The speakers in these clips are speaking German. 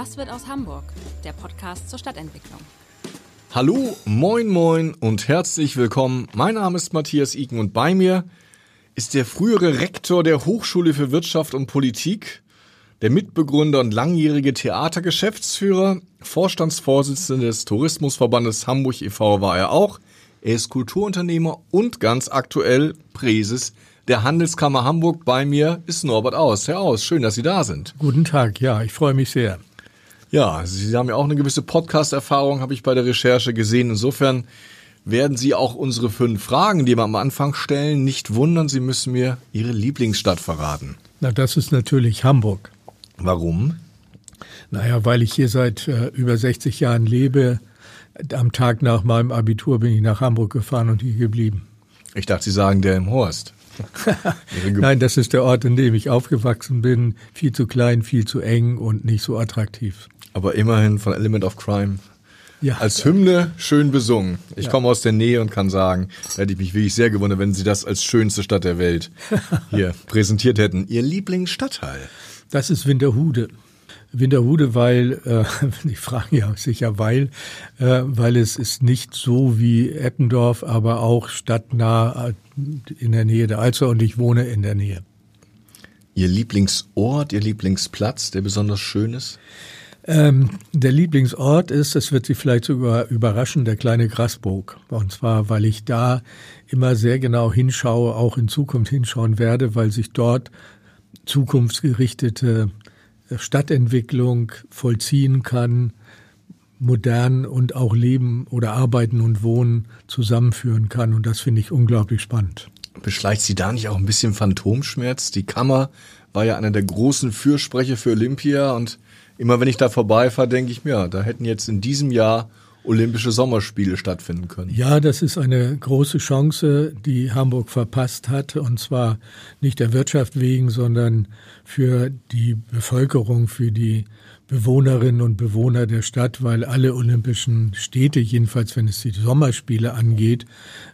Was wird aus Hamburg? Der Podcast zur Stadtentwicklung. Hallo, moin, moin und herzlich willkommen. Mein Name ist Matthias Iken und bei mir ist der frühere Rektor der Hochschule für Wirtschaft und Politik, der Mitbegründer und langjährige Theatergeschäftsführer, Vorstandsvorsitzender des Tourismusverbandes Hamburg e.V. war er auch. Er ist Kulturunternehmer und ganz aktuell Präses der Handelskammer Hamburg. Bei mir ist Norbert Aus. Herr Aus, schön, dass Sie da sind. Guten Tag, ja, ich freue mich sehr. Ja, Sie haben ja auch eine gewisse Podcast-Erfahrung, habe ich bei der Recherche gesehen. Insofern werden Sie auch unsere fünf Fragen, die wir am Anfang stellen, nicht wundern. Sie müssen mir Ihre Lieblingsstadt verraten. Na, das ist natürlich Hamburg. Warum? Naja, weil ich hier seit äh, über 60 Jahren lebe. Am Tag nach meinem Abitur bin ich nach Hamburg gefahren und hier geblieben. Ich dachte, Sie sagen der im Horst. Nein, das ist der Ort, in dem ich aufgewachsen bin. Viel zu klein, viel zu eng und nicht so attraktiv. Aber immerhin von Element of Crime ja. als Hymne schön besungen. Ich ja. komme aus der Nähe und kann sagen, da hätte ich mich wirklich sehr gewundert, wenn Sie das als schönste Stadt der Welt hier präsentiert hätten. Ihr Lieblingsstadtteil? Das ist Winterhude. Winterhude, weil, äh, ich frage ja sicher weil, äh, weil es ist nicht so wie Eppendorf, aber auch stadtnah äh, in der Nähe der Alster und ich wohne in der Nähe. Ihr Lieblingsort, Ihr Lieblingsplatz, der besonders schön ist? Ähm, der Lieblingsort ist, das wird Sie vielleicht sogar überraschen, der kleine Grasburg. Und zwar, weil ich da immer sehr genau hinschaue, auch in Zukunft hinschauen werde, weil sich dort zukunftsgerichtete Stadtentwicklung vollziehen kann, modern und auch Leben oder Arbeiten und Wohnen zusammenführen kann. Und das finde ich unglaublich spannend. Beschleicht Sie da nicht auch ein bisschen Phantomschmerz? Die Kammer war ja einer der großen Fürsprecher für Olympia und immer wenn ich da vorbeifahre, denke ich mir, da hätten jetzt in diesem Jahr Olympische Sommerspiele stattfinden können. Ja, das ist eine große Chance, die Hamburg verpasst hat. Und zwar nicht der Wirtschaft wegen, sondern für die Bevölkerung, für die Bewohnerinnen und Bewohner der Stadt, weil alle olympischen Städte, jedenfalls wenn es die Sommerspiele angeht,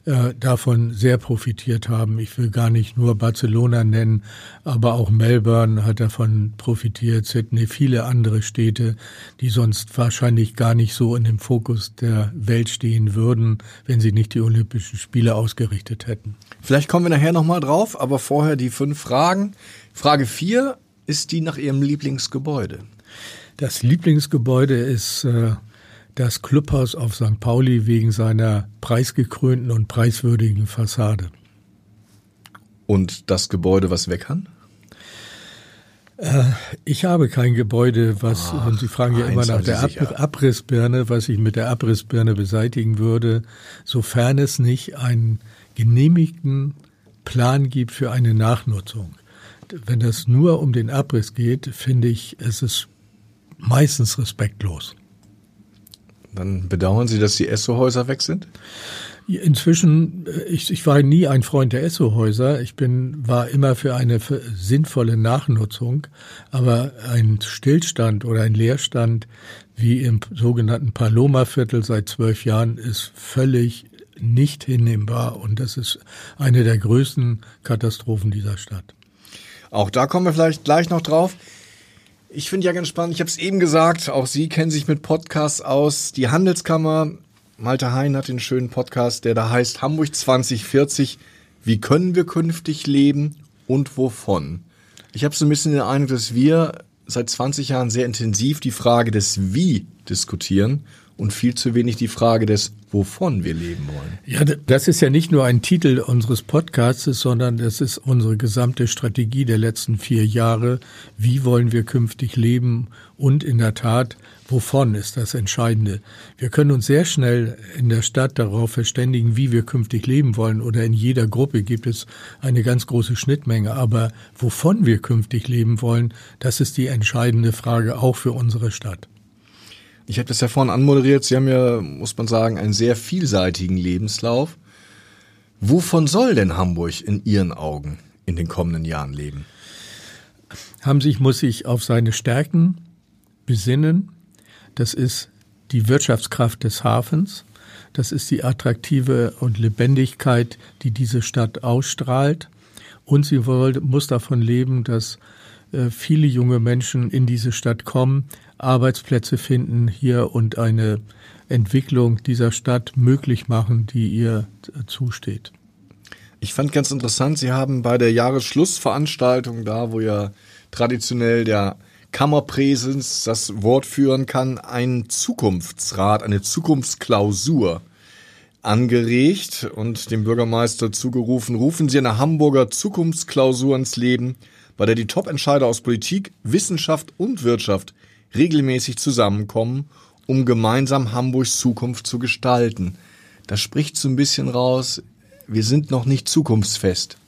äh, davon sehr profitiert haben. Ich will gar nicht nur Barcelona nennen, aber auch Melbourne hat davon profitiert, Sydney, viele andere Städte, die sonst wahrscheinlich gar nicht so in dem Fokus der Welt stehen würden, wenn sie nicht die Olympischen Spiele ausgerichtet hätten. Vielleicht kommen wir nachher nochmal drauf, aber vorher die fünf Fragen. Frage vier ist die nach Ihrem Lieblingsgebäude. Das Lieblingsgebäude ist äh, das Clubhaus auf St. Pauli wegen seiner preisgekrönten und preiswürdigen Fassade. Und das Gebäude, was weg kann? Äh, ich habe kein Gebäude, was, Ach, und Sie fragen ja immer nach der Ab Abrissbirne, was ich mit der Abrissbirne beseitigen würde, sofern es nicht einen genehmigten Plan gibt für eine Nachnutzung. Wenn es nur um den Abriss geht, finde ich, es ist meistens respektlos. Dann bedauern Sie, dass die Esso-Häuser weg sind? Inzwischen, äh, ich, ich war nie ein Freund der Esso-Häuser. Ich bin, war immer für eine sinnvolle Nachnutzung. Aber ein Stillstand oder ein Leerstand wie im sogenannten Paloma-Viertel seit zwölf Jahren ist völlig nicht hinnehmbar. Und das ist eine der größten Katastrophen dieser Stadt. Auch da kommen wir vielleicht gleich noch drauf. Ich finde ja ganz spannend, ich habe es eben gesagt, auch Sie kennen sich mit Podcasts aus. Die Handelskammer, Malte Hein hat den schönen Podcast, der da heißt Hamburg 2040. Wie können wir künftig leben und wovon? Ich habe so ein bisschen den Eindruck, dass wir seit 20 Jahren sehr intensiv die Frage des Wie diskutieren und viel zu wenig die Frage des wovon wir leben wollen. Ja, das ist ja nicht nur ein Titel unseres Podcasts, sondern das ist unsere gesamte Strategie der letzten vier Jahre. Wie wollen wir künftig leben? Und in der Tat, wovon ist das Entscheidende? Wir können uns sehr schnell in der Stadt darauf verständigen, wie wir künftig leben wollen. Oder in jeder Gruppe gibt es eine ganz große Schnittmenge. Aber wovon wir künftig leben wollen, das ist die entscheidende Frage auch für unsere Stadt. Ich habe das ja vorhin anmoderiert. Sie haben ja, muss man sagen, einen sehr vielseitigen Lebenslauf. Wovon soll denn Hamburg in Ihren Augen in den kommenden Jahren leben? Hamburg muss sich auf seine Stärken besinnen. Das ist die Wirtschaftskraft des Hafens. Das ist die attraktive und Lebendigkeit, die diese Stadt ausstrahlt. Und sie muss davon leben, dass äh, viele junge Menschen in diese Stadt kommen, Arbeitsplätze finden hier und eine Entwicklung dieser Stadt möglich machen, die ihr zusteht. Ich fand ganz interessant, Sie haben bei der Jahresschlussveranstaltung da, wo ja traditionell der Kammerpräsens das Wort führen kann, einen Zukunftsrat, eine Zukunftsklausur angeregt und dem Bürgermeister zugerufen, rufen Sie eine Hamburger Zukunftsklausur ins Leben, bei der die Top-Entscheider aus Politik, Wissenschaft und Wirtschaft regelmäßig zusammenkommen, um gemeinsam Hamburgs Zukunft zu gestalten. Das spricht so ein bisschen raus, wir sind noch nicht zukunftsfest.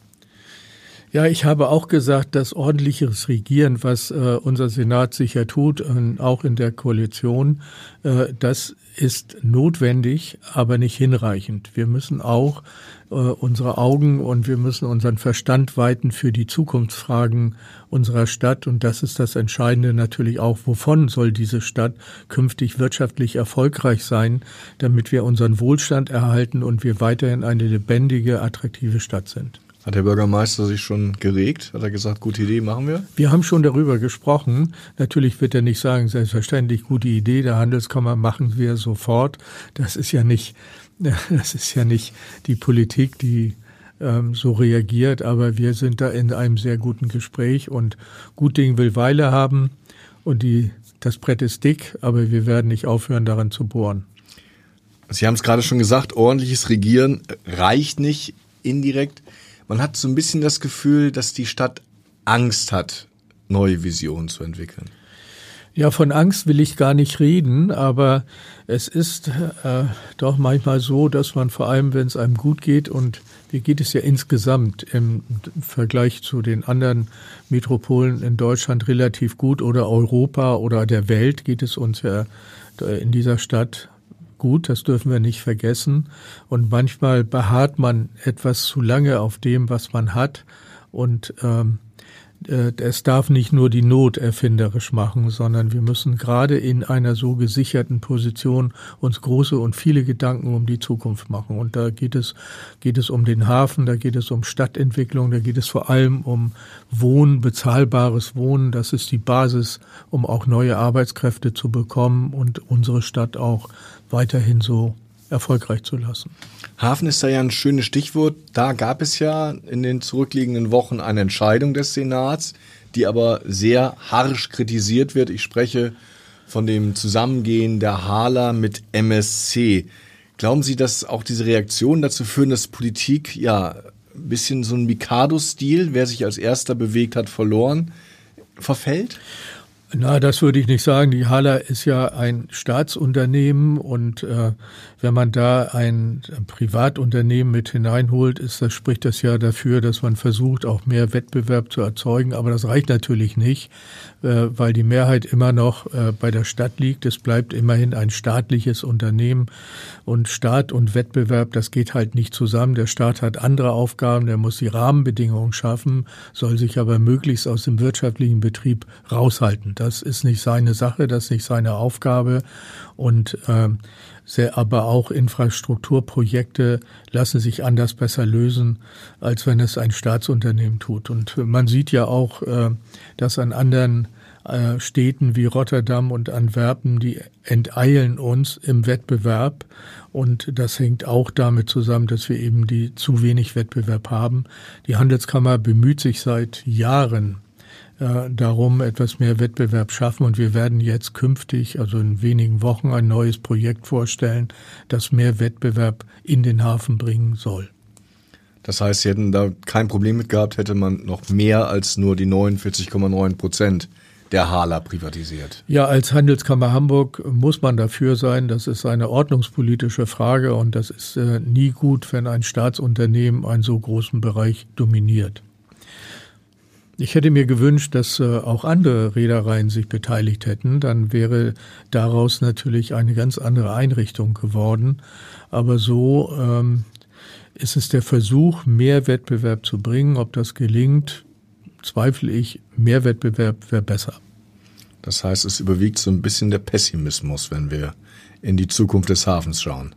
Ja, ich habe auch gesagt, dass ordentliches Regieren, was äh, unser Senat sicher tut, äh, auch in der Koalition, äh, das ist notwendig, aber nicht hinreichend. Wir müssen auch äh, unsere Augen und wir müssen unseren Verstand weiten für die Zukunftsfragen unserer Stadt. Und das ist das Entscheidende natürlich auch, wovon soll diese Stadt künftig wirtschaftlich erfolgreich sein, damit wir unseren Wohlstand erhalten und wir weiterhin eine lebendige, attraktive Stadt sind. Hat der Bürgermeister sich schon geregt? Hat er gesagt, gute Idee, machen wir? Wir haben schon darüber gesprochen. Natürlich wird er nicht sagen, selbstverständlich, gute Idee der Handelskammer machen wir sofort. Das ist ja nicht, das ist ja nicht die Politik, die ähm, so reagiert, aber wir sind da in einem sehr guten Gespräch und gut Ding will Weile haben und die, das Brett ist dick, aber wir werden nicht aufhören, daran zu bohren. Sie haben es gerade schon gesagt, ordentliches Regieren reicht nicht indirekt. Man hat so ein bisschen das Gefühl, dass die Stadt Angst hat, neue Visionen zu entwickeln. Ja, von Angst will ich gar nicht reden, aber es ist äh, doch manchmal so, dass man vor allem, wenn es einem gut geht, und wie geht es ja insgesamt im Vergleich zu den anderen Metropolen in Deutschland relativ gut oder Europa oder der Welt geht es uns ja in dieser Stadt gut, das dürfen wir nicht vergessen. Und manchmal beharrt man etwas zu lange auf dem, was man hat. Und ähm, äh, es darf nicht nur die Not erfinderisch machen, sondern wir müssen gerade in einer so gesicherten Position uns große und viele Gedanken um die Zukunft machen. Und da geht es, geht es um den Hafen, da geht es um Stadtentwicklung, da geht es vor allem um Wohnen, bezahlbares Wohnen. Das ist die Basis, um auch neue Arbeitskräfte zu bekommen und unsere Stadt auch weiterhin so erfolgreich zu lassen. Hafen ist da ja ein schönes Stichwort. Da gab es ja in den zurückliegenden Wochen eine Entscheidung des Senats, die aber sehr harsch kritisiert wird. Ich spreche von dem Zusammengehen der Hala mit MSC. Glauben Sie, dass auch diese Reaktionen dazu führen, dass Politik ja ein bisschen so ein Mikado-Stil, wer sich als erster bewegt hat, verloren, verfällt? Na, das würde ich nicht sagen. Die Hala ist ja ein Staatsunternehmen und äh, wenn man da ein, Privatunternehmen mit hineinholt, ist das, spricht das ja dafür, dass man versucht, auch mehr Wettbewerb zu erzeugen. Aber das reicht natürlich nicht, äh, weil die Mehrheit immer noch äh, bei der Stadt liegt. Es bleibt immerhin ein staatliches Unternehmen. Und Staat und Wettbewerb, das geht halt nicht zusammen. Der Staat hat andere Aufgaben, der muss die Rahmenbedingungen schaffen, soll sich aber möglichst aus dem wirtschaftlichen Betrieb raushalten. Das ist nicht seine Sache, das ist nicht seine Aufgabe. Und äh, sehr, aber auch Infrastrukturprojekte lassen sich anders besser lösen, als wenn es ein Staatsunternehmen tut. Und man sieht ja auch, äh, dass an anderen äh, Städten wie Rotterdam und Antwerpen, die enteilen uns im Wettbewerb. Und das hängt auch damit zusammen, dass wir eben die zu wenig Wettbewerb haben. Die Handelskammer bemüht sich seit Jahren äh, darum, etwas mehr Wettbewerb schaffen. Und wir werden jetzt künftig, also in wenigen Wochen, ein neues Projekt vorstellen, das mehr Wettbewerb in den Hafen bringen soll. Das heißt, Sie hätten da kein Problem mit gehabt, hätte man noch mehr als nur die 49,9 Prozent der Hala privatisiert. Ja, als Handelskammer Hamburg muss man dafür sein. Das ist eine ordnungspolitische Frage und das ist äh, nie gut, wenn ein Staatsunternehmen einen so großen Bereich dominiert. Ich hätte mir gewünscht, dass äh, auch andere Reedereien sich beteiligt hätten. Dann wäre daraus natürlich eine ganz andere Einrichtung geworden. Aber so ähm, ist es der Versuch, mehr Wettbewerb zu bringen. Ob das gelingt, zweifle ich. Mehr Wettbewerb wäre besser. Das heißt, es überwiegt so ein bisschen der Pessimismus, wenn wir in die Zukunft des Hafens schauen.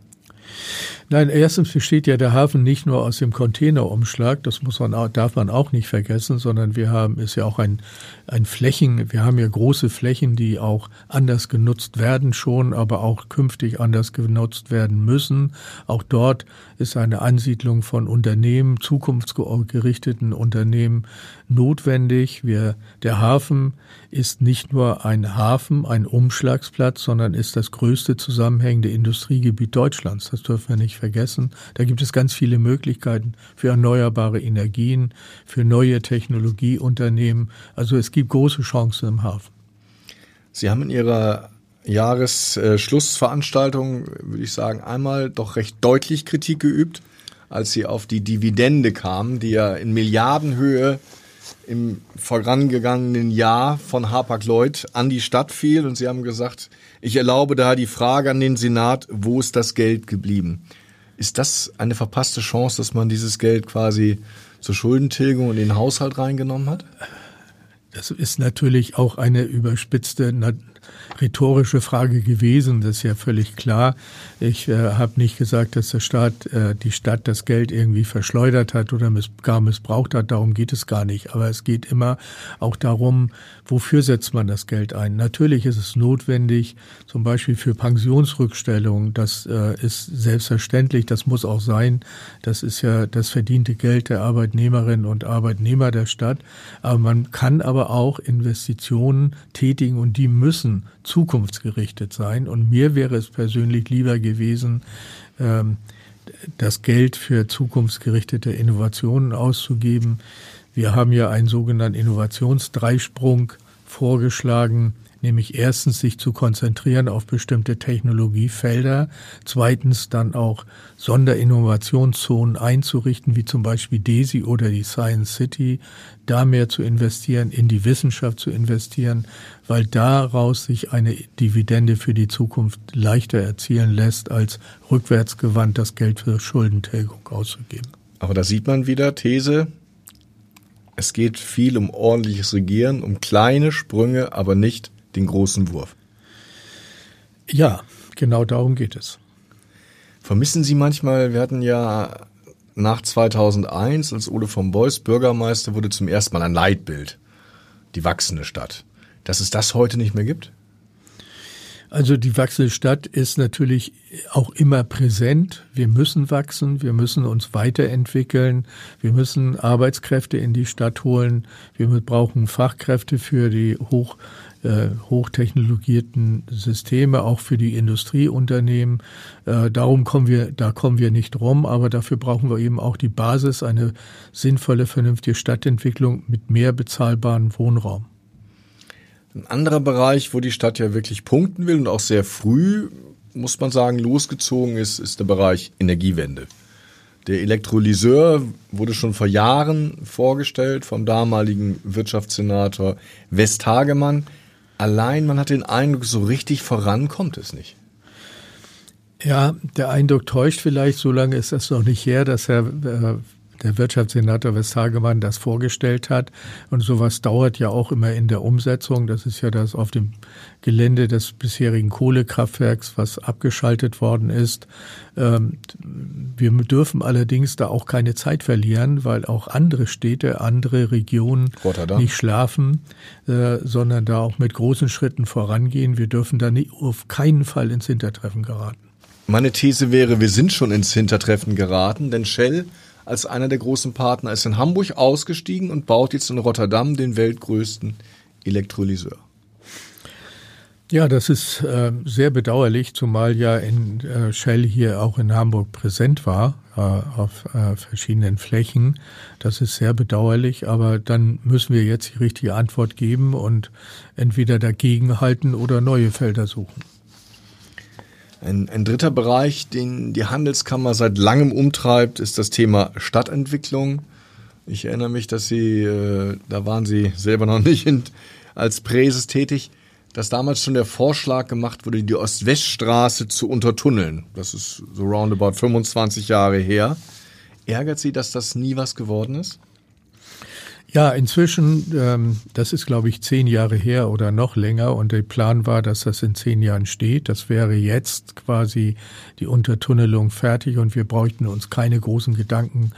Nein, erstens besteht ja der Hafen nicht nur aus dem Containerumschlag, das muss man auch, darf man auch nicht vergessen, sondern wir haben, ist ja auch ein, ein Flächen, wir haben ja große Flächen, die auch anders genutzt werden schon, aber auch künftig anders genutzt werden müssen. Auch dort ist eine Ansiedlung von Unternehmen, zukunftsgerichteten Unternehmen notwendig. Wir, der Hafen ist nicht nur ein Hafen, ein Umschlagsplatz, sondern ist das größte zusammenhängende Industriegebiet Deutschlands. Das dürfen wir nicht vergessen. Da gibt es ganz viele Möglichkeiten für erneuerbare Energien, für neue Technologieunternehmen. Also es gibt große Chancen im Hafen. Sie haben in Ihrer Jahresschlussveranstaltung, würde ich sagen, einmal doch recht deutlich Kritik geübt, als Sie auf die Dividende kamen, die ja in Milliardenhöhe im vorangegangenen Jahr von Hapag-Lloyd an die Stadt fiel und Sie haben gesagt, ich erlaube da die Frage an den Senat, wo ist das Geld geblieben? Ist das eine verpasste Chance, dass man dieses Geld quasi zur Schuldentilgung in den Haushalt reingenommen hat? Das ist natürlich auch eine überspitzte rhetorische Frage gewesen, das ist ja völlig klar. Ich äh, habe nicht gesagt, dass der Staat, äh, die Stadt das Geld irgendwie verschleudert hat oder miss gar missbraucht hat. Darum geht es gar nicht. Aber es geht immer auch darum, wofür setzt man das Geld ein. Natürlich ist es notwendig, zum Beispiel für Pensionsrückstellungen. Das äh, ist selbstverständlich. Das muss auch sein. Das ist ja das verdiente Geld der Arbeitnehmerinnen und Arbeitnehmer der Stadt. Aber man kann aber auch Investitionen tätigen und die müssen zukunftsgerichtet sein. Und mir wäre es persönlich lieber gewesen, ähm, das Geld für zukunftsgerichtete Innovationen auszugeben. Wir haben ja einen sogenannten Innovationsdreisprung vorgeschlagen, nämlich erstens sich zu konzentrieren auf bestimmte Technologiefelder, zweitens dann auch Sonderinnovationszonen einzurichten, wie zum Beispiel DESI oder die Science City, da mehr zu investieren, in die Wissenschaft zu investieren, weil daraus sich eine Dividende für die Zukunft leichter erzielen lässt, als rückwärtsgewandt das Geld für Schuldentilgung auszugeben. Aber da sieht man wieder These, es geht viel um ordentliches Regieren, um kleine Sprünge, aber nicht den großen Wurf. Ja, genau darum geht es. Vermissen Sie manchmal, wir hatten ja nach 2001, als Ole von Beuys Bürgermeister wurde, zum ersten Mal ein Leitbild, die wachsende Stadt. Dass es das heute nicht mehr gibt? Also die wachsende Stadt ist natürlich auch immer präsent. Wir müssen wachsen, wir müssen uns weiterentwickeln, wir müssen Arbeitskräfte in die Stadt holen, wir brauchen Fachkräfte für die hoch äh, hochtechnologierten Systeme, auch für die Industrieunternehmen. Äh, darum kommen wir, da kommen wir nicht rum, aber dafür brauchen wir eben auch die Basis, eine sinnvolle, vernünftige Stadtentwicklung mit mehr bezahlbarem Wohnraum. Ein anderer Bereich, wo die Stadt ja wirklich punkten will und auch sehr früh, muss man sagen, losgezogen ist, ist der Bereich Energiewende. Der Elektrolyseur wurde schon vor Jahren vorgestellt vom damaligen Wirtschaftssenator Westhagemann allein man hat den Eindruck, so richtig voran kommt es nicht. Ja, der Eindruck täuscht vielleicht, so lange ist das noch nicht her, dass Herr äh, der Wirtschaftssenator Westhagemann das vorgestellt hat. Und sowas dauert ja auch immer in der Umsetzung. Das ist ja das auf dem Gelände des bisherigen Kohlekraftwerks, was abgeschaltet worden ist. Ähm, wir dürfen allerdings da auch keine Zeit verlieren, weil auch andere Städte, andere Regionen Rotterdam. nicht schlafen, äh, sondern da auch mit großen Schritten vorangehen. Wir dürfen da auf keinen Fall ins Hintertreffen geraten. Meine These wäre, wir sind schon ins Hintertreffen geraten, denn Shell als einer der großen Partner, ist in Hamburg ausgestiegen und baut jetzt in Rotterdam den weltgrößten Elektrolyseur. Ja, das ist äh, sehr bedauerlich, zumal ja in äh, Shell hier auch in Hamburg präsent war, äh, auf äh, verschiedenen Flächen. Das ist sehr bedauerlich, aber dann müssen wir jetzt die richtige Antwort geben und entweder dagegenhalten oder neue Felder suchen. Ein, ein dritter Bereich, den die Handelskammer seit langem umtreibt, ist das Thema Stadtentwicklung. Ich erinnere mich, dass Sie, äh, da waren Sie selber noch nicht in, als Präses tätig, dass damals schon der Vorschlag gemacht wurde, die Ost-West-Straße zu untertunneln. Das ist so roundabout 25 Jahre her. Ärgert Sie, dass das nie was geworden ist? Ja, inzwischen, ähm, das ist, glaube ich, zehn Jahre her oder noch länger. Und der Plan war, dass das in zehn Jahren steht. Das wäre jetzt quasi die Untertunnelung fertig und wir bräuchten uns keine großen Gedanken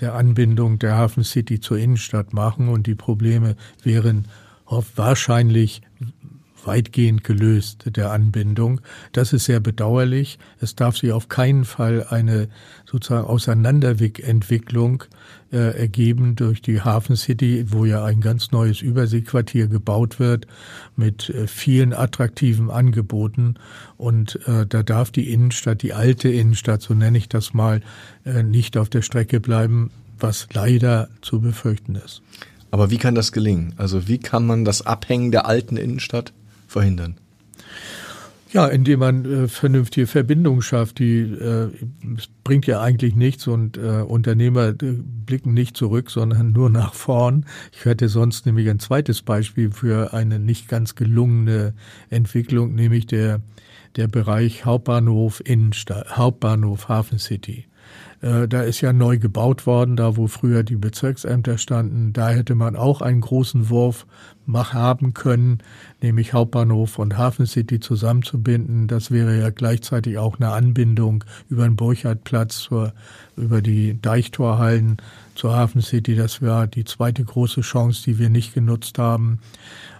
der Anbindung der Hafen City zur Innenstadt machen. Und die Probleme wären wahrscheinlich weitgehend gelöst der Anbindung. Das ist sehr bedauerlich. Es darf sich auf keinen Fall eine sozusagen Auseinanderentwicklung äh, ergeben durch die Hafen City, wo ja ein ganz neues Überseequartier gebaut wird mit äh, vielen attraktiven Angeboten. Und äh, da darf die Innenstadt, die alte Innenstadt, so nenne ich das mal, äh, nicht auf der Strecke bleiben, was leider zu befürchten ist. Aber wie kann das gelingen? Also wie kann man das Abhängen der alten Innenstadt verhindern? Ja, indem man äh, vernünftige Verbindungen schafft. Die äh, bringt ja eigentlich nichts und äh, Unternehmer äh, blicken nicht zurück, sondern nur nach vorn. Ich hätte sonst nämlich ein zweites Beispiel für eine nicht ganz gelungene Entwicklung, nämlich der der Bereich Hauptbahnhof Innenstadt, Hauptbahnhof Hafen City. Äh, da ist ja neu gebaut worden, da wo früher die Bezirksämter standen. Da hätte man auch einen großen Wurf haben können, nämlich Hauptbahnhof und Hafen City zusammenzubinden. Das wäre ja gleichzeitig auch eine Anbindung über den Burchardplatz zur, über die Deichtorhallen zur Hafen City. Das war die zweite große Chance, die wir nicht genutzt haben.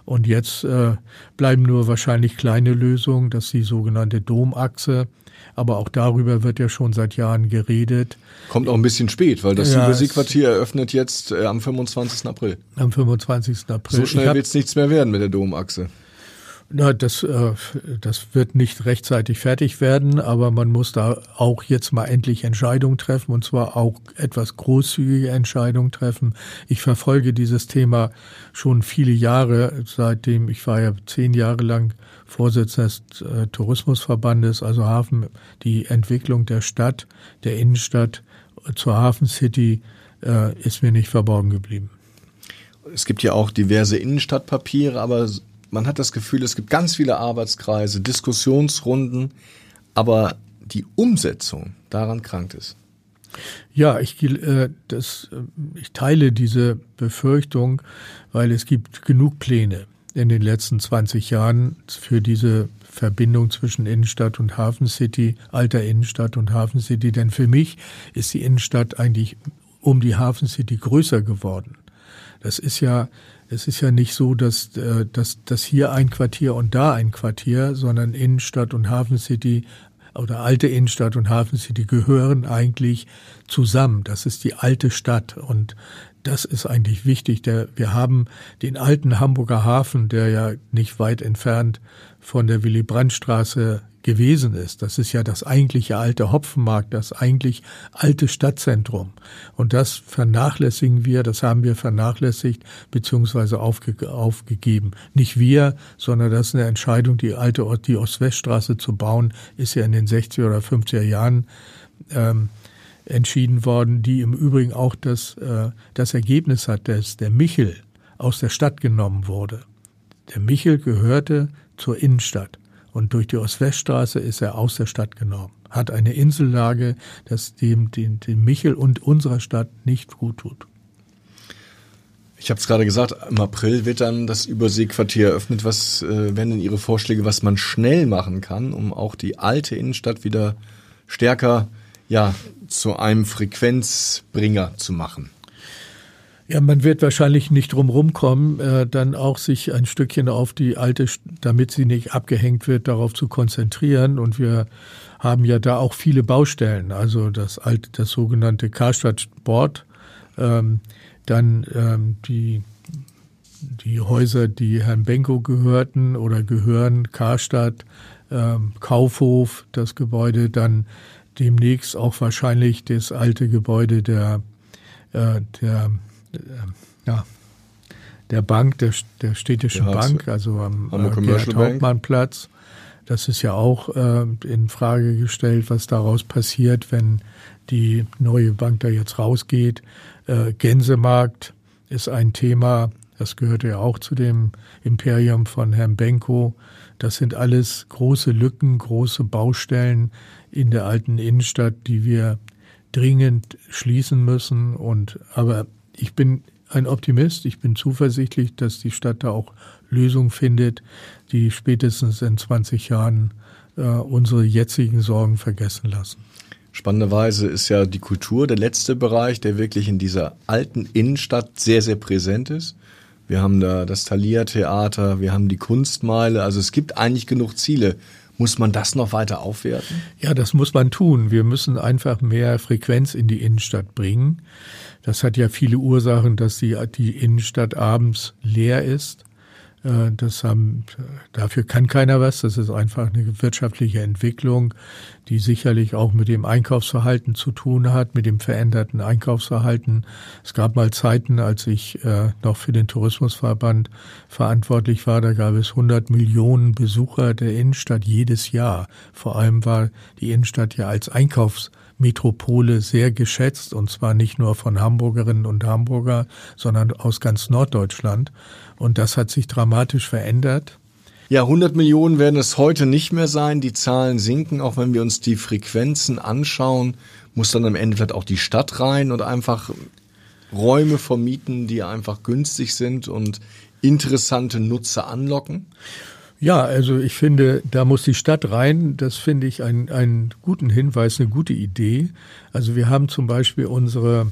Und jetzt äh, bleiben nur wahrscheinlich kleine Lösungen, das ist die sogenannte Domachse. Aber auch darüber wird ja schon seit Jahren geredet. Kommt auch ein bisschen spät, weil das ja, Überseequartier eröffnet jetzt äh, am 25. April. Am 25. April. So schnell wird es nichts mehr werden mit der Domachse. Na, das, äh, das wird nicht rechtzeitig fertig werden, aber man muss da auch jetzt mal endlich Entscheidungen treffen und zwar auch etwas großzügige Entscheidungen treffen. Ich verfolge dieses Thema schon viele Jahre, seitdem ich war ja zehn Jahre lang Vorsitzender des äh, Tourismusverbandes, also Hafen, die Entwicklung der Stadt, der Innenstadt zur Hafen City äh, ist mir nicht verborgen geblieben. Es gibt ja auch diverse Innenstadtpapiere, aber man hat das Gefühl, es gibt ganz viele Arbeitskreise, Diskussionsrunden, aber die Umsetzung daran krankt ist. Ja, ich, äh, das, äh, ich teile diese Befürchtung, weil es gibt genug Pläne in den letzten 20 Jahren für diese Verbindung zwischen Innenstadt und Hafen City, alter Innenstadt und Hafen City. Denn für mich ist die Innenstadt eigentlich um die Hafen City größer geworden. Das ist ja es ist ja nicht so, dass, äh, dass, dass hier ein Quartier und da ein Quartier, sondern Innenstadt und Hafen City oder alte Innenstadt und Hafen City gehören eigentlich zusammen. Das ist die alte Stadt und das ist eigentlich wichtig. Der, wir haben den alten Hamburger Hafen, der ja nicht weit entfernt von der Willy-Brandt-Straße gewesen ist. Das ist ja das eigentliche alte Hopfenmarkt, das eigentlich alte Stadtzentrum. Und das vernachlässigen wir, das haben wir vernachlässigt beziehungsweise aufge aufgegeben. Nicht wir, sondern das ist eine Entscheidung, die alte die Ost-West-Straße zu bauen, ist ja in den 60er oder 50er Jahren ähm, entschieden worden, die im Übrigen auch das, äh, das Ergebnis hat, dass der Michel aus der Stadt genommen wurde. Der Michel gehörte zur Innenstadt und durch die Ost-West-Straße ist er aus der Stadt genommen. Hat eine Insellage, das dem, dem, dem Michel und unserer Stadt nicht gut tut. Ich habe es gerade gesagt, im April wird dann das Überseequartier eröffnet. Was äh, wären denn Ihre Vorschläge, was man schnell machen kann, um auch die alte Innenstadt wieder stärker ja, zu einem Frequenzbringer zu machen? Ja, man wird wahrscheinlich nicht drum rumkommen, äh, dann auch sich ein Stückchen auf die alte, damit sie nicht abgehängt wird, darauf zu konzentrieren. Und wir haben ja da auch viele Baustellen, also das alte, das sogenannte Karstadt Sport, ähm, dann ähm, die die Häuser, die Herrn Benko gehörten oder gehören, Karstadt, ähm, Kaufhof, das Gebäude, dann demnächst auch wahrscheinlich das alte Gebäude der, äh, der ja, der Bank, der, der städtischen der Bank, also am äh, Gerhard Hauptmannplatz. Das ist ja auch äh, in Frage gestellt, was daraus passiert, wenn die neue Bank da jetzt rausgeht. Äh, Gänsemarkt ist ein Thema, das gehört ja auch zu dem Imperium von Herrn Benko. Das sind alles große Lücken, große Baustellen in der alten Innenstadt, die wir dringend schließen müssen. Und aber ich bin ein Optimist. Ich bin zuversichtlich, dass die Stadt da auch Lösungen findet, die spätestens in 20 Jahren äh, unsere jetzigen Sorgen vergessen lassen. Spannenderweise ist ja die Kultur der letzte Bereich, der wirklich in dieser alten Innenstadt sehr, sehr präsent ist. Wir haben da das Thalia-Theater, wir haben die Kunstmeile. Also es gibt eigentlich genug Ziele. Muss man das noch weiter aufwerten? Ja, das muss man tun. Wir müssen einfach mehr Frequenz in die Innenstadt bringen. Das hat ja viele Ursachen, dass die, die Innenstadt abends leer ist. Äh, das haben, dafür kann keiner was. Das ist einfach eine wirtschaftliche Entwicklung, die sicherlich auch mit dem Einkaufsverhalten zu tun hat, mit dem veränderten Einkaufsverhalten. Es gab mal Zeiten, als ich äh, noch für den Tourismusverband verantwortlich war, da gab es 100 Millionen Besucher der Innenstadt jedes Jahr. Vor allem war die Innenstadt ja als Einkaufs Metropole sehr geschätzt und zwar nicht nur von Hamburgerinnen und Hamburger, sondern aus ganz Norddeutschland. Und das hat sich dramatisch verändert. Ja, 100 Millionen werden es heute nicht mehr sein. Die Zahlen sinken, auch wenn wir uns die Frequenzen anschauen, muss dann am Ende vielleicht auch die Stadt rein und einfach Räume vermieten, die einfach günstig sind und interessante Nutzer anlocken. Ja, also ich finde, da muss die Stadt rein. Das finde ich einen, einen guten Hinweis, eine gute Idee. Also wir haben zum Beispiel unsere,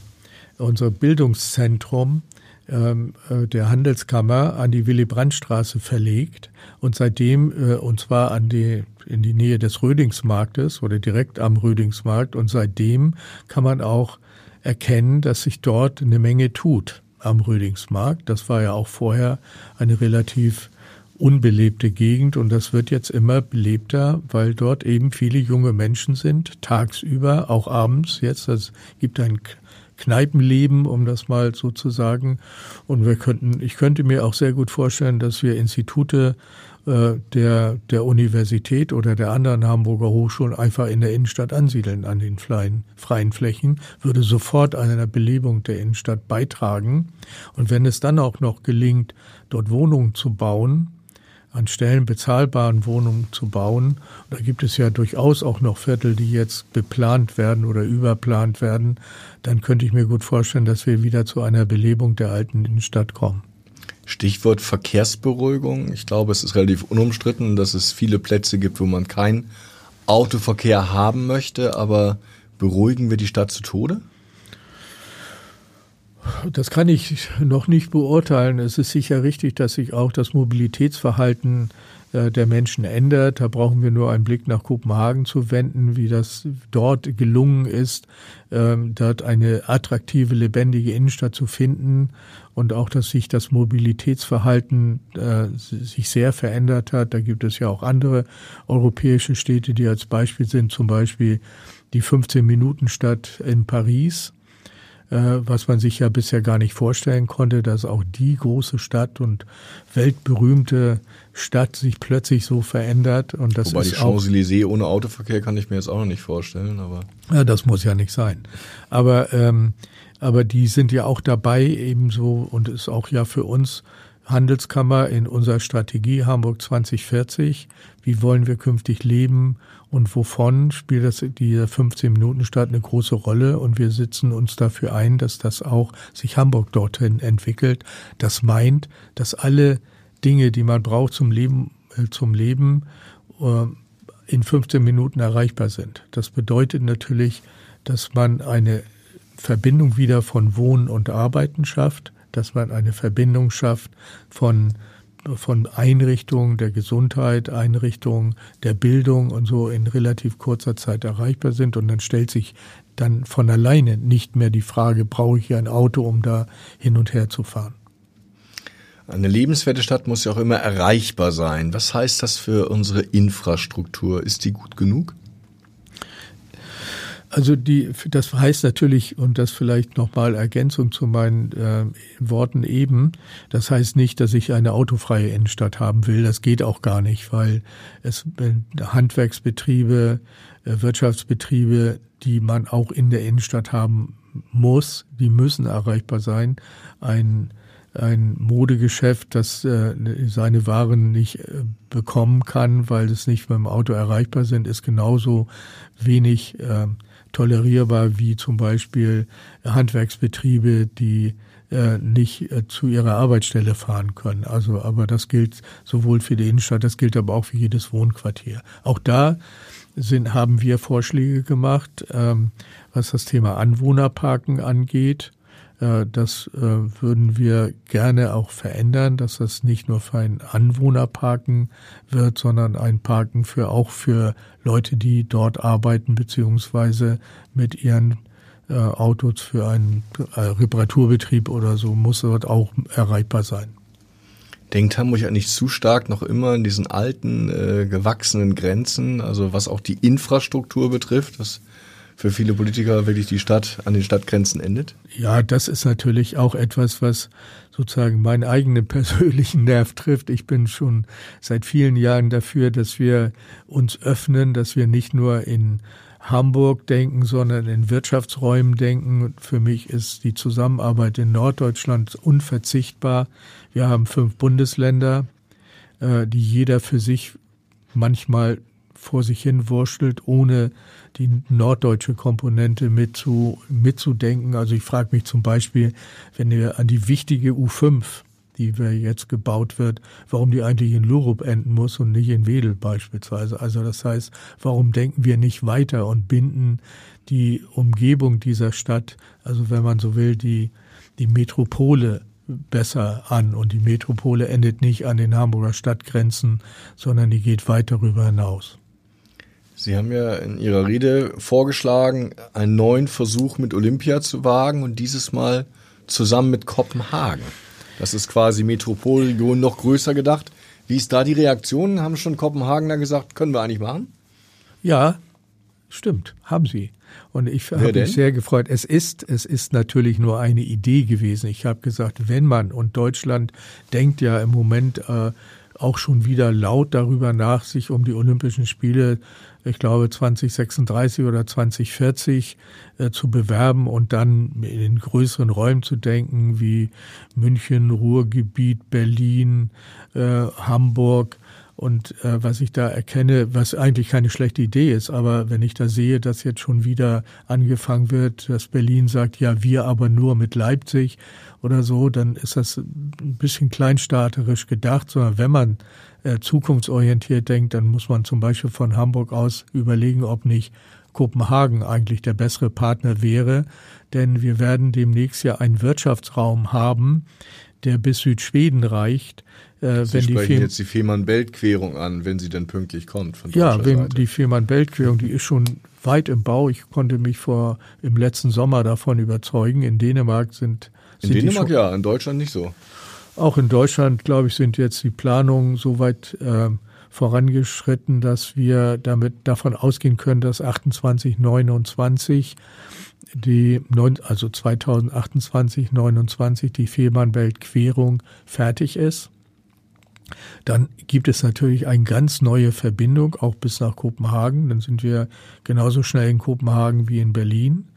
unser Bildungszentrum ähm, äh, der Handelskammer an die Willy-Brandt-Straße verlegt und seitdem, äh, und zwar an die, in die Nähe des Rödingsmarktes oder direkt am Rödingsmarkt und seitdem kann man auch erkennen, dass sich dort eine Menge tut am Rödingsmarkt. Das war ja auch vorher eine relativ unbelebte Gegend und das wird jetzt immer belebter, weil dort eben viele junge Menschen sind, tagsüber, auch abends jetzt. Es gibt ein Kneipenleben, um das mal so zu sagen. Und wir könnten, ich könnte mir auch sehr gut vorstellen, dass wir Institute äh, der, der Universität oder der anderen Hamburger Hochschulen einfach in der Innenstadt ansiedeln an den freien, freien Flächen, würde sofort einer Belebung der Innenstadt beitragen. Und wenn es dann auch noch gelingt, dort Wohnungen zu bauen, an Stellen bezahlbaren Wohnungen zu bauen. Da gibt es ja durchaus auch noch Viertel, die jetzt beplant werden oder überplant werden. Dann könnte ich mir gut vorstellen, dass wir wieder zu einer Belebung der alten Innenstadt kommen. Stichwort Verkehrsberuhigung. Ich glaube, es ist relativ unumstritten, dass es viele Plätze gibt, wo man keinen Autoverkehr haben möchte. Aber beruhigen wir die Stadt zu Tode? Das kann ich noch nicht beurteilen. Es ist sicher richtig, dass sich auch das Mobilitätsverhalten äh, der Menschen ändert. Da brauchen wir nur einen Blick nach Kopenhagen zu wenden, wie das dort gelungen ist, ähm, dort eine attraktive, lebendige Innenstadt zu finden und auch, dass sich das Mobilitätsverhalten äh, sich sehr verändert hat. Da gibt es ja auch andere europäische Städte, die als Beispiel sind, zum Beispiel die 15-Minuten-Stadt in Paris was man sich ja bisher gar nicht vorstellen konnte, dass auch die große Stadt und weltberühmte Stadt sich plötzlich so verändert. Und das Wobei ist die Champs-Élysées ohne Autoverkehr kann ich mir jetzt auch noch nicht vorstellen. Aber ja, das muss ja nicht sein. Aber ähm, aber die sind ja auch dabei ebenso und ist auch ja für uns Handelskammer in unserer Strategie Hamburg 2040. Wie wollen wir künftig leben und wovon spielt das die 15 Minuten Stadt eine große Rolle und wir sitzen uns dafür ein, dass das auch sich Hamburg dorthin entwickelt. Das meint, dass alle Dinge, die man braucht zum Leben, äh, zum Leben äh, in 15 Minuten erreichbar sind. Das bedeutet natürlich, dass man eine Verbindung wieder von Wohnen und Arbeiten schafft, dass man eine Verbindung schafft von von Einrichtungen der Gesundheit, Einrichtungen der Bildung und so in relativ kurzer Zeit erreichbar sind. Und dann stellt sich dann von alleine nicht mehr die Frage, brauche ich ein Auto, um da hin und her zu fahren. Eine lebenswerte Stadt muss ja auch immer erreichbar sein. Was heißt das für unsere Infrastruktur? Ist die gut genug? Also die, das heißt natürlich, und das vielleicht nochmal Ergänzung zu meinen äh, Worten eben, das heißt nicht, dass ich eine autofreie Innenstadt haben will. Das geht auch gar nicht, weil es Handwerksbetriebe, äh, Wirtschaftsbetriebe, die man auch in der Innenstadt haben muss, die müssen erreichbar sein. Ein ein Modegeschäft, das äh, seine Waren nicht äh, bekommen kann, weil es nicht mit dem Auto erreichbar sind, ist genauso wenig äh, tolerierbar wie zum Beispiel Handwerksbetriebe, die äh, nicht äh, zu ihrer Arbeitsstelle fahren können. Also, aber das gilt sowohl für die Innenstadt, das gilt aber auch für jedes Wohnquartier. Auch da sind, haben wir Vorschläge gemacht, ähm, was das Thema Anwohnerparken angeht. Äh, das äh, würden wir gerne auch verändern, dass das nicht nur für ein Anwohnerparken wird, sondern ein Parken für auch für Leute, die dort arbeiten beziehungsweise mit ihren äh, Autos für einen Reparaturbetrieb oder so muss dort auch erreichbar sein. Denkt Hamburg eigentlich zu stark noch immer in diesen alten, äh, gewachsenen Grenzen, also was auch die Infrastruktur betrifft, was für viele Politiker wirklich die Stadt an den Stadtgrenzen endet? Ja, das ist natürlich auch etwas, was sozusagen meinen eigenen persönlichen Nerv trifft. Ich bin schon seit vielen Jahren dafür, dass wir uns öffnen, dass wir nicht nur in Hamburg denken, sondern in Wirtschaftsräumen denken. Für mich ist die Zusammenarbeit in Norddeutschland unverzichtbar. Wir haben fünf Bundesländer, äh, die jeder für sich manchmal vor sich hin wurschtelt, ohne die norddeutsche Komponente mit zu, mitzudenken. Also ich frage mich zum Beispiel, wenn wir an die wichtige U5, die wir jetzt gebaut wird, warum die eigentlich in Lurup enden muss und nicht in Wedel beispielsweise. Also das heißt, warum denken wir nicht weiter und binden die Umgebung dieser Stadt, also wenn man so will, die, die Metropole besser an. Und die Metropole endet nicht an den Hamburger Stadtgrenzen, sondern die geht weit darüber hinaus. Sie haben ja in Ihrer Rede vorgeschlagen, einen neuen Versuch mit Olympia zu wagen und dieses Mal zusammen mit Kopenhagen. Das ist quasi Metropolregion noch größer gedacht. Wie ist da die Reaktion? Haben schon Kopenhagener gesagt, können wir eigentlich machen? Ja, stimmt, haben sie. Und ich habe mich sehr gefreut. Es ist, es ist natürlich nur eine Idee gewesen. Ich habe gesagt, wenn man und Deutschland denkt ja im Moment äh, auch schon wieder laut darüber nach, sich um die Olympischen Spiele ich glaube 2036 oder 2040 äh, zu bewerben und dann in größeren Räumen zu denken wie München, Ruhrgebiet, Berlin, äh, Hamburg. Und äh, was ich da erkenne, was eigentlich keine schlechte Idee ist, aber wenn ich da sehe, dass jetzt schon wieder angefangen wird, dass Berlin sagt, ja, wir aber nur mit Leipzig oder so, dann ist das ein bisschen kleinstaaterisch gedacht, sondern wenn man äh, zukunftsorientiert denkt, dann muss man zum Beispiel von Hamburg aus überlegen, ob nicht Kopenhagen eigentlich der bessere Partner wäre. Denn wir werden demnächst ja einen Wirtschaftsraum haben, der bis Südschweden reicht. Äh, Sie sprechen die jetzt die Fehmarn-Belt-Querung an, wenn sie denn pünktlich kommt. Ja, wenn die Fehmarn-Belt-Querung, die ist schon weit im Bau. Ich konnte mich vor im letzten Sommer davon überzeugen. In Dänemark sind, sind in Dänemark ja, in Deutschland nicht so. Auch in Deutschland, glaube ich, sind jetzt die Planungen so weit äh, vorangeschritten, dass wir damit davon ausgehen können, dass 28, 29 die, also 2028, 29 die Fehmarnbelt-Querung fertig ist. Dann gibt es natürlich eine ganz neue Verbindung, auch bis nach Kopenhagen. Dann sind wir genauso schnell in Kopenhagen wie in Berlin.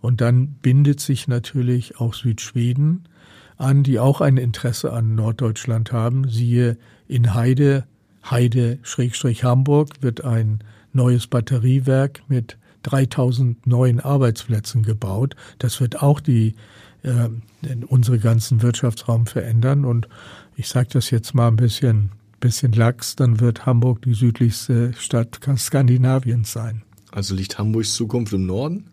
Und dann bindet sich natürlich auch Südschweden an, die auch ein Interesse an Norddeutschland haben. Siehe in Heide, Heide Schrägstrich Hamburg wird ein neues Batteriewerk mit 3000 neuen Arbeitsplätzen gebaut. Das wird auch die äh, unsere ganzen Wirtschaftsraum verändern. Und ich sage das jetzt mal ein bisschen, bisschen lax, dann wird Hamburg die südlichste Stadt Skandinaviens sein. Also liegt Hamburgs Zukunft im Norden?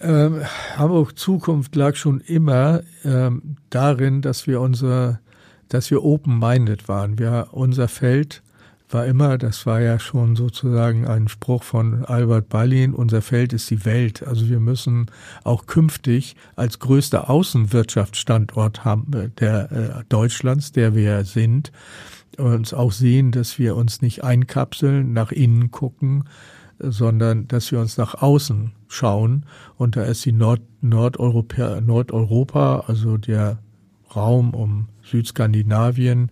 Ähm, Hamburg Zukunft lag schon immer ähm, darin, dass wir unser, dass wir open-minded waren. Wir, unser Feld war immer, das war ja schon sozusagen ein Spruch von Albert Ballin, unser Feld ist die Welt. Also wir müssen auch künftig als größter Außenwirtschaftsstandort haben, äh, der äh, Deutschlands, der wir sind, uns auch sehen, dass wir uns nicht einkapseln, nach innen gucken, sondern dass wir uns nach außen schauen. Und da ist die Nord Nordeuropa, Nordeuropa, also der Raum um Südskandinavien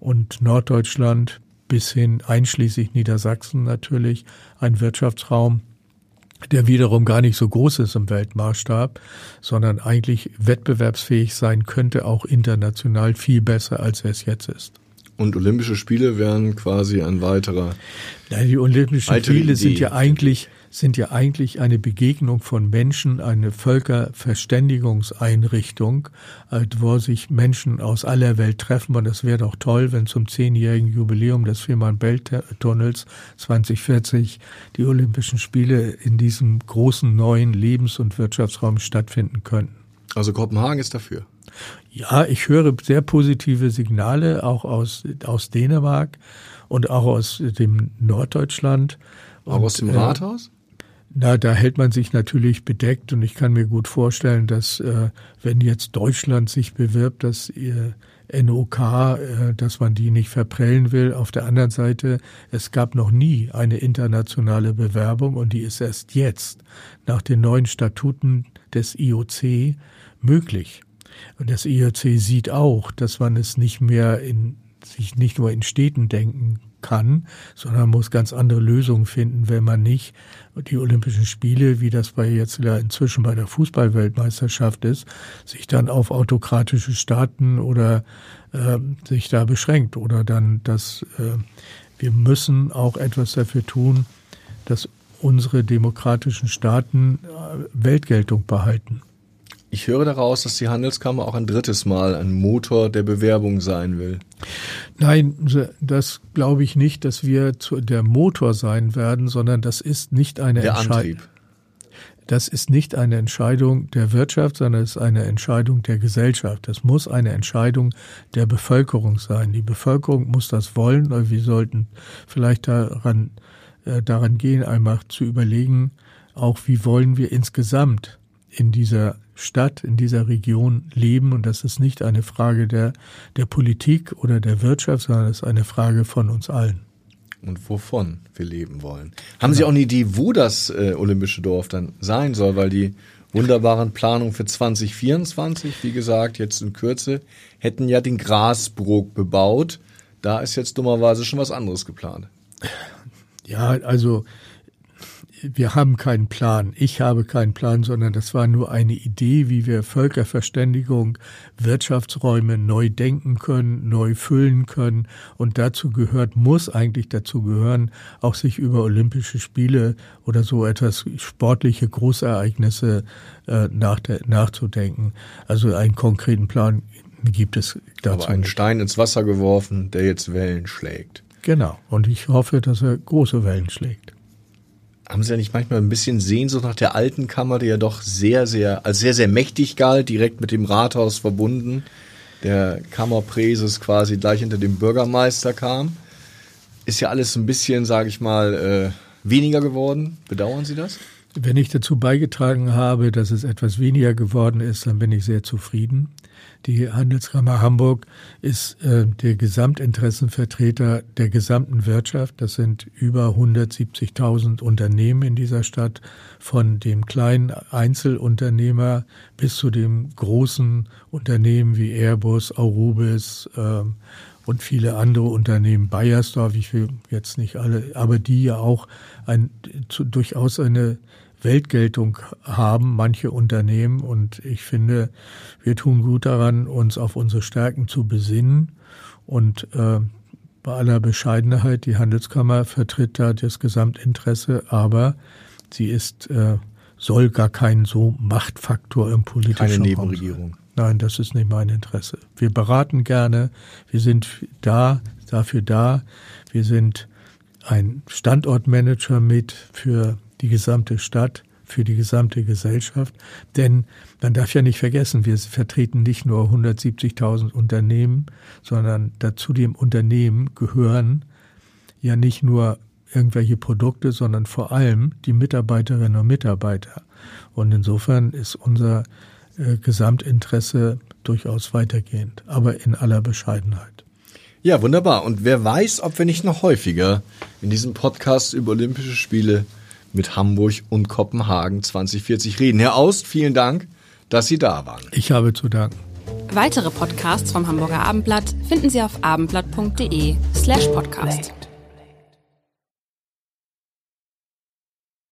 und Norddeutschland bis hin einschließlich Niedersachsen natürlich ein Wirtschaftsraum, der wiederum gar nicht so groß ist im Weltmaßstab, sondern eigentlich wettbewerbsfähig sein könnte, auch international viel besser, als er es jetzt ist. Und Olympische Spiele wären quasi ein weiterer. Nein, die Olympischen Spiele Idee. sind ja eigentlich sind ja eigentlich eine Begegnung von Menschen, eine Völkerverständigungseinrichtung, äh, wo sich Menschen aus aller Welt treffen. Und es wäre doch toll, wenn zum zehnjährigen Jubiläum des Fehmarn-Belt-Tunnels 2040 die Olympischen Spiele in diesem großen neuen Lebens- und Wirtschaftsraum stattfinden könnten. Also Kopenhagen ist dafür. Ja, ich höre sehr positive Signale auch aus, aus Dänemark und auch aus dem Norddeutschland. Auch aus dem äh, Rathaus? Na, da hält man sich natürlich bedeckt und ich kann mir gut vorstellen, dass äh, wenn jetzt Deutschland sich bewirbt, dass ihr NOK, äh, dass man die nicht verprellen will. Auf der anderen Seite, es gab noch nie eine internationale Bewerbung und die ist erst jetzt nach den neuen Statuten des IOC möglich. Und das IOC sieht auch, dass man es nicht mehr in sich nicht nur in Städten denken kann, sondern muss ganz andere Lösungen finden, wenn man nicht die Olympischen Spiele, wie das bei jetzt inzwischen bei der Fußballweltmeisterschaft ist, sich dann auf autokratische Staaten oder äh, sich da beschränkt oder dann, dass äh, wir müssen auch etwas dafür tun, dass unsere demokratischen Staaten äh, Weltgeltung behalten. Ich höre daraus, dass die Handelskammer auch ein drittes Mal ein Motor der Bewerbung sein will. Nein, das glaube ich nicht, dass wir zu der Motor sein werden, sondern das ist nicht eine Entscheidung. Das ist nicht eine Entscheidung der Wirtschaft, sondern es ist eine Entscheidung der Gesellschaft. Das muss eine Entscheidung der Bevölkerung sein. Die Bevölkerung muss das wollen. Wir sollten vielleicht daran, äh, daran gehen, einmal zu überlegen, auch wie wollen wir insgesamt in dieser Stadt, in dieser Region leben. Und das ist nicht eine Frage der, der Politik oder der Wirtschaft, sondern es ist eine Frage von uns allen. Und wovon wir leben wollen. Haben Sie auch eine Idee, wo das äh, Olympische Dorf dann sein soll? Weil die wunderbaren Planungen für 2024, wie gesagt, jetzt in Kürze, hätten ja den Grasbrook bebaut. Da ist jetzt dummerweise schon was anderes geplant. Ja, also wir haben keinen Plan. Ich habe keinen Plan, sondern das war nur eine Idee, wie wir Völkerverständigung, Wirtschaftsräume neu denken können, neu füllen können. Und dazu gehört, muss eigentlich dazu gehören, auch sich über Olympische Spiele oder so etwas sportliche Großereignisse äh, nach der, nachzudenken. Also einen konkreten Plan gibt es dazu. Aber einen Stein ins Wasser geworfen, der jetzt Wellen schlägt. Genau. Und ich hoffe, dass er große Wellen schlägt haben Sie ja nicht manchmal ein bisschen Sehnsucht nach der alten Kammer, die ja doch sehr, sehr, als sehr, sehr mächtig galt, direkt mit dem Rathaus verbunden. Der Kammerpräses quasi gleich hinter dem Bürgermeister kam. Ist ja alles ein bisschen, sage ich mal, äh, weniger geworden. Bedauern Sie das? Wenn ich dazu beigetragen habe, dass es etwas weniger geworden ist, dann bin ich sehr zufrieden. Die Handelskammer Hamburg ist äh, der Gesamtinteressenvertreter der gesamten Wirtschaft. Das sind über 170.000 Unternehmen in dieser Stadt, von dem kleinen Einzelunternehmer bis zu dem großen Unternehmen wie Airbus, Aurubis äh, und viele andere Unternehmen, Bayersdorf, ich will jetzt nicht alle, aber die ja auch ein, zu, durchaus eine Weltgeltung haben, manche Unternehmen. Und ich finde, wir tun gut daran, uns auf unsere Stärken zu besinnen. Und äh, bei aller Bescheidenheit, die Handelskammer vertritt da das Gesamtinteresse, aber sie ist, äh, soll gar kein so Machtfaktor im politischen Keine Nebenregierung. Nein, das ist nicht mein Interesse. Wir beraten gerne, wir sind da, dafür da, wir sind ein Standortmanager mit für die gesamte Stadt, für die gesamte Gesellschaft. Denn man darf ja nicht vergessen, wir vertreten nicht nur 170.000 Unternehmen, sondern dazu dem Unternehmen gehören ja nicht nur irgendwelche Produkte, sondern vor allem die Mitarbeiterinnen und Mitarbeiter. Und insofern ist unser äh, Gesamtinteresse durchaus weitergehend, aber in aller Bescheidenheit. Ja, wunderbar. Und wer weiß, ob wir nicht noch häufiger in diesem Podcast über Olympische Spiele mit Hamburg und Kopenhagen 2040 reden. Herr Aust, vielen Dank, dass Sie da waren. Ich habe zu danken. Weitere Podcasts vom Hamburger Abendblatt finden Sie auf abendblatt.de slash podcast.